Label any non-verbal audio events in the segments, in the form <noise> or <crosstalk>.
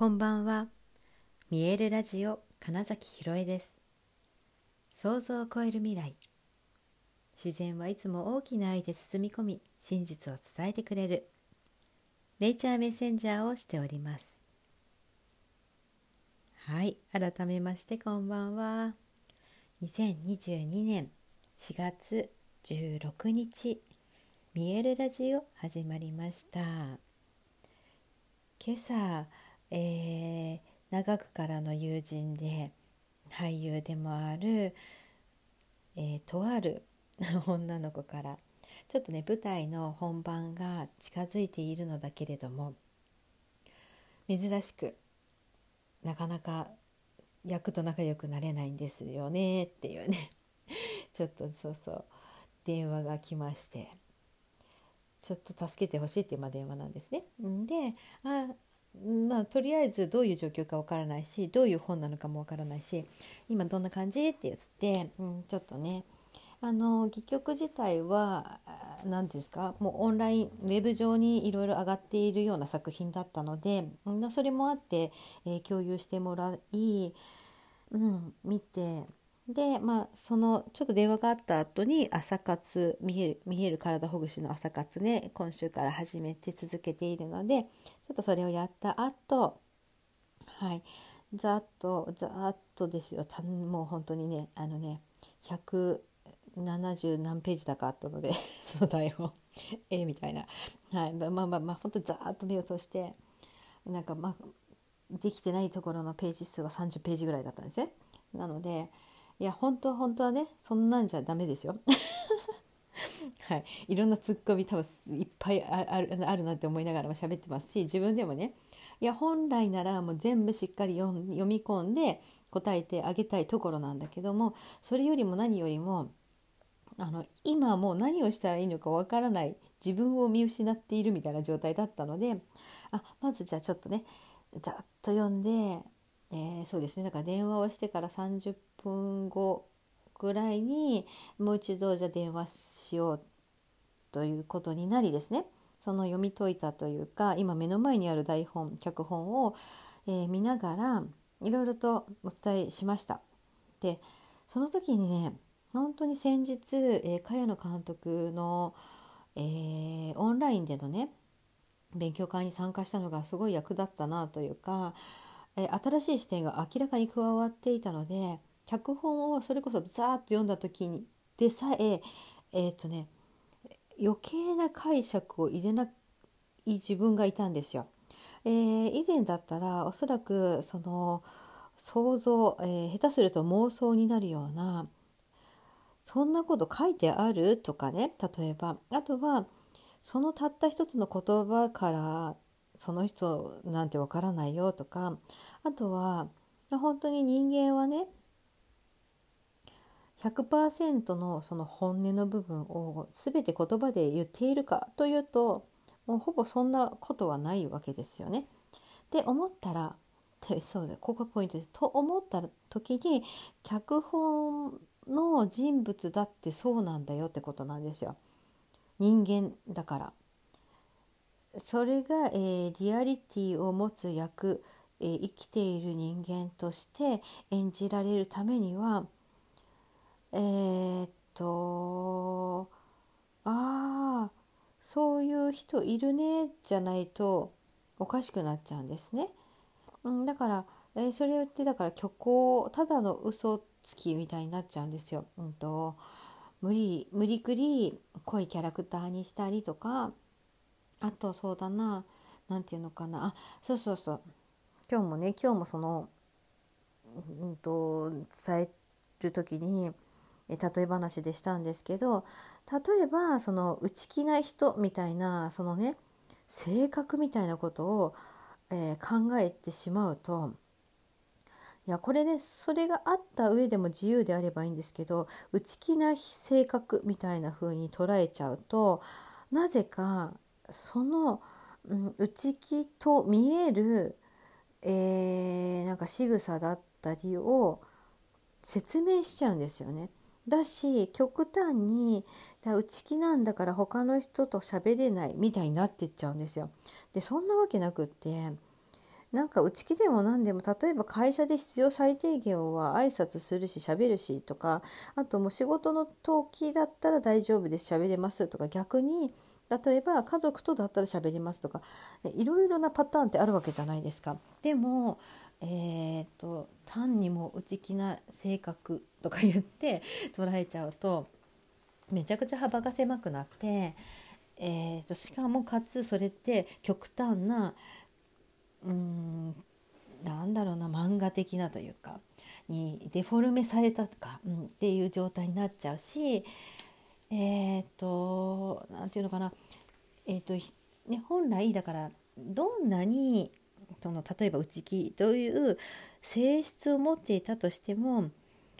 こんばんは。見えるラジオ金崎ひろえです。想像を超える未来。自然はいつも大きな愛で包み込み、真実を伝えてくれる。ネイチャーメッセンジャーをしております。はい、改めましてこんばんは。2022年4月16日、見えるラジオ始まりました。今朝えー、長くからの友人で俳優でもある、えー、とある <laughs> 女の子からちょっとね舞台の本番が近づいているのだけれども珍しくなかなか役と仲良くなれないんですよねっていうね <laughs> ちょっとそうそう電話が来ましてちょっと助けてほしいっていう電話なんですね。であまあ、とりあえずどういう状況かわからないしどういう本なのかもわからないし今どんな感じって言って、うん、ちょっとね。あの戯曲自体は何ですかもうオンラインウェブ上にいろいろ上がっているような作品だったので、うん、それもあって、えー、共有してもらい、うん、見てでまあそのちょっと電話があった後に朝活見える見える体ほぐしの朝活ね今週から始めて続けているのでちょっとそれをやった後はい。ざっとざっとですよ。たもう本当にねあのね170何ページだかあったので <laughs> その台本。<laughs> ええみたいな。はい。まあまあまあ、まあ、本当ざっと目を通してなんかまあできてないところのページ数は30ページぐらいだったんですね。なのでいや本当本当はねそんなんじゃダメですよ。<laughs> はい、いろんなツッコミ多分いっぱいあるあるなって思いながらも喋ってますし自分でもねいや本来ならもう全部しっかり読み込んで答えてあげたいところなんだけどもそれよりも何よりもあの今もう何をしたらいいのかわからない自分を見失っているみたいな状態だったのであまずじゃあちょっとねざっと読んでえー、そうですねだから電話をしてから30分後ぐらいにもう一度じゃ電話しようということになりですねその読み解いたというか今目の前にある台本脚本を、えー、見ながらいろいろとお伝えしました。でその時にね本当に先日、えー、茅野監督の、えー、オンラインでのね勉強会に参加したのがすごい役立ったなというかえ新しい視点が明らかに加わっていたので脚本をそれこそザーッと読んだ時にでさええー、っとね余計な解釈を入れない自分がいたんですよ。えー、以前だったらおそらくその想像、えー、下手すると妄想になるようなそんなこと書いてあるとかね例えばあとはそのたった一つの言葉からその人なんてわからないよとかあとは本当に人間はね100%のその本音の部分を全て言葉で言っているかというともうほぼそんなことはないわけですよね。で思ったらそうですここがポイントです。と思った時に脚本の人物だってそうなんだよってことなんですよ。人間だから。それが、えー、リアリティを持つ役、えー、生きている人間として演じられるためにはえー、っとああそういう人いるねじゃないとおかしくなっちゃうんですね。うん、だから、えー、それってだから虚構ただの嘘つきみたいになっちゃうんですよ。うんと無理無理くり濃いキャラクターにしたりとかあとそうだな。何て言うのかな。あそうそうそう。今日もね今日もその、うんと、伝える時に例え話でしたんですけど例えばその内気な人みたいなそのね性格みたいなことを、えー、考えてしまうといやこれねそれがあった上でも自由であればいいんですけど内気な性格みたいな風に捉えちゃうとなぜかその、うん、内気と見える、えー、なんか仕草だったりを説明しちゃうんですよね。だし極端にだ内気なんだから他の人と喋れないみたいになってっちゃうんですよ。でそんなわけなくってなんか内気でも何でも例えば会社で必要最低限は挨拶するし喋るしとかあともう仕事の時だったら大丈夫です喋れますとか逆に例えば家族とだったら喋りますとかいろいろなパターンってあるわけじゃないですか。でもえーと、単にも内気な性格とか言って捉えちゃうとめちゃくちゃ幅が狭くなって、えーとしかもかつそれって極端なうんなんだろうな漫画的なというかにデフォルメされたとか、うん、っていう状態になっちゃうしえっ、ー、と何て言うのかな。えっ、とね本来だからどんなにその例えば内気という性質を持っていたとしても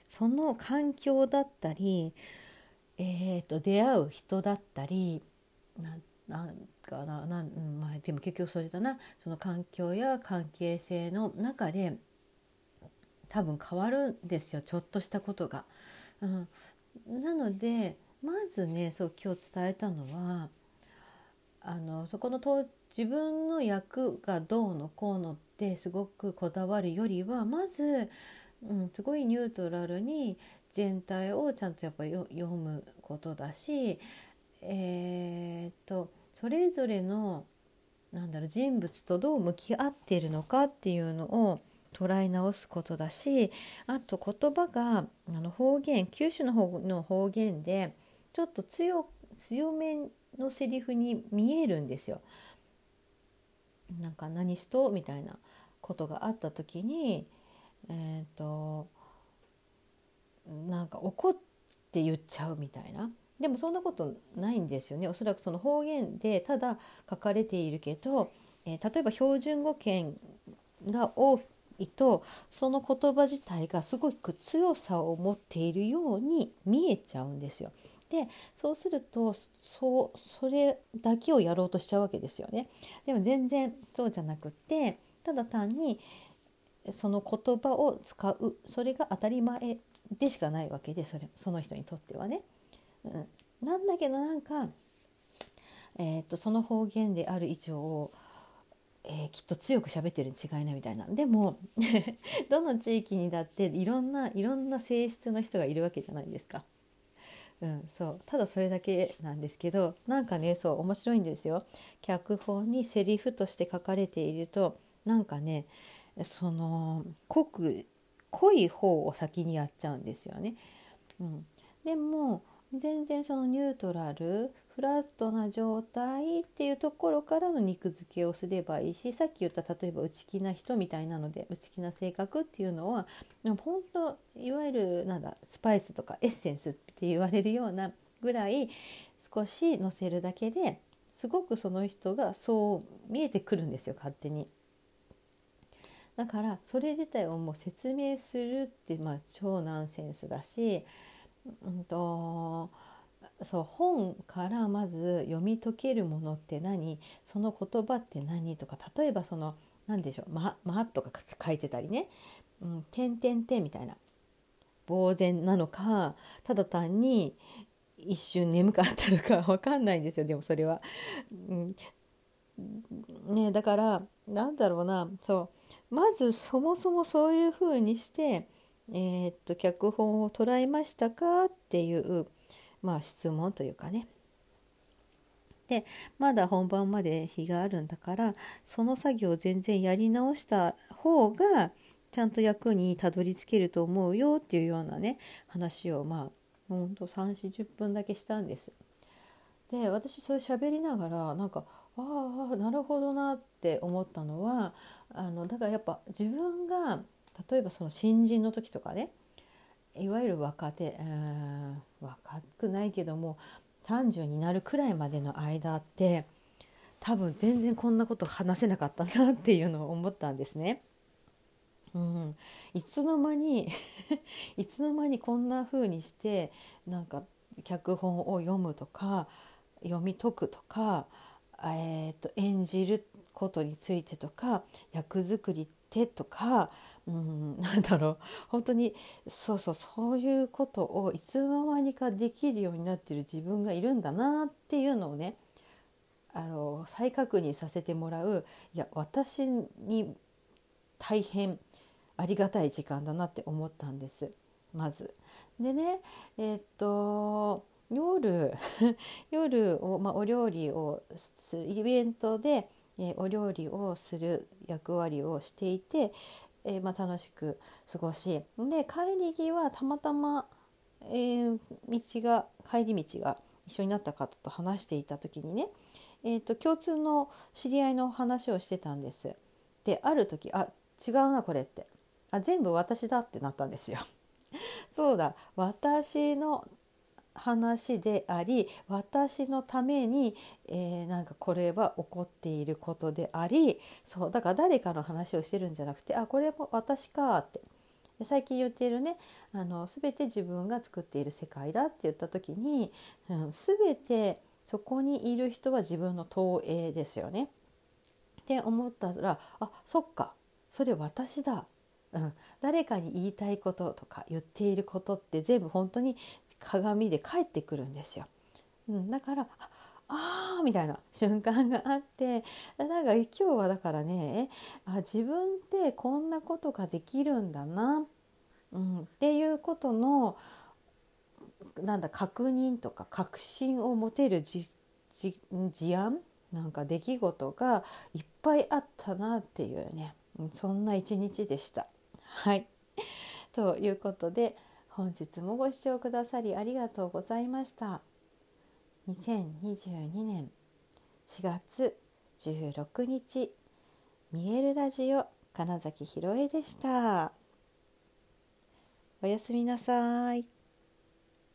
その環境だったり、えーと、出会う人だったりなんかななん、まあ、でも結局それだな。その環境や関係性の中で多分変わるんですよ。ちょっとしたことが。うん、なのでまずねそう今日伝えたのはあのそこの自分の役がどうのこうのってすごくこだわるよりはまず、うん、すごいニュートラルに全体をちゃんとやっぱり読むことだしえー、っとそれぞれのなんだろう人物とどう向き合っているのかっていうのを捉え直すことだしあと言葉があの方言九州の方の方言でちょっと強強めのセリフに見えるんですよ。なんか何しと？みたいなことがあった時にえっ、ー、となんか怒って言っちゃうみたいなでもそんなことないんですよねおそらくその方言でただ書かれているけど、えー、例えば標準語圏が多いとその言葉自体がすごく強さを持っているように見えちゃうんですよ。でそうするとそうそれだけをやろうとしちゃうわけですよね。でも全然そうじゃなくってただ単にその言葉を使うそれが当たり前でしかないわけでそれその人にとってはね。うん、なんだけどなんか、えーと、その方言である以上えー、きっと強く喋ってるに違いないみたいなでも <laughs> どの地域にだっていろんないろんな性質の人がいるわけじゃないですか。うん、そうただそれだけなんですけどなんかねそう面白いんですよ。脚本にセリフとして書かれているとなんかねその濃く濃い方を先にやっちゃうんですよね。うん、でも全然そのニュートラルフラットな状態っていうところからの肉付けをすればいいしさっき言った例えば内気な人みたいなので内気な性格っていうのは本当いわゆるなんだスパイスとかエッセンスって言われるようなぐらい少しのせるだけですごくその人がそう見えてくるんですよ勝手に。だからそれ自体をもう説明するってまあ超ナンセンスだしうんとそう本からまず読み解けるものって何？その言葉って何とか例えばその何でしょう「ま」まとか書いてたりね「うん、てんてんてん」みたいな。呆然なのかただ単に一瞬眠かったのか <laughs> 分かんないんですよでもそれは。うん。ね、だからなんだろうな。そう。まずそもそもそういうふうにしてえー、っと脚本を捉えましたか？っていう、まあ、質問というかねでまだ本番まで日があるんだからその作業を全然やり直した方がちゃんと役にたどり着けると思うよっていうようなね話をまあほんと3 4 0分だけしたんです。で私それ喋りながらなんかああなるほどなって思ったのはあのだからやっぱ自分が例えばその新人の時とかねいわゆる若手、うん、若くないけども30になるくらいまでの間って多分全然こんなこと話せなかったなっていうのを思ったんですね。うん、いつの間に <laughs> いつの間にこんな風にしてなんか脚本を読むとか読み解くとか、えーと演じることについてとか役作りってとかうん、なんだろう。本当にそうそうそういうことをいつの間にかできるようになってる自分がいるんだなっていうのをねあの再確認させてもらう。いや私に大変ありがたい時間だなって思ったんです。まず。でねえー、っと夜 <laughs> 夜を、まあ、お料理をするイベントで、えー、お料理をする役割をしていて、えーまあ、楽しく過ごしで帰り際たまたま、えー、道が帰り道が一緒になった方と話していた時にね、えーと、共通の知り合いの話をしてたんです。である時あ違うなこれってあ全部私だってなったんですよ。<laughs> そうだ私の話であり私のために、えー、なんかこれは起こっていることでありそうだから誰かの話をしてるんじゃなくてあこれも私かって最近言っているねあの全て自分が作っている世界だって言った時に、うん、全てそこにいる人は自分の投影ですよね。って思ったらあそっかそれ私だ、うん、誰かに言いたいこととか言っていることって全部本当に鏡で返ってくるんですよ。うん、だからああみたいな瞬間があってなんか今日はだからねあ自分ってこんなことができるんだな、うん、っていうことのなんだ確認とか確信を持てる事案なんか出来事がいっぱいあったなっていうねそんな一日でした。はいということで本日もご視聴くださりありがとうございました。2022年4月16日見えるラジオ金崎ひろえでした。おやすみなさい。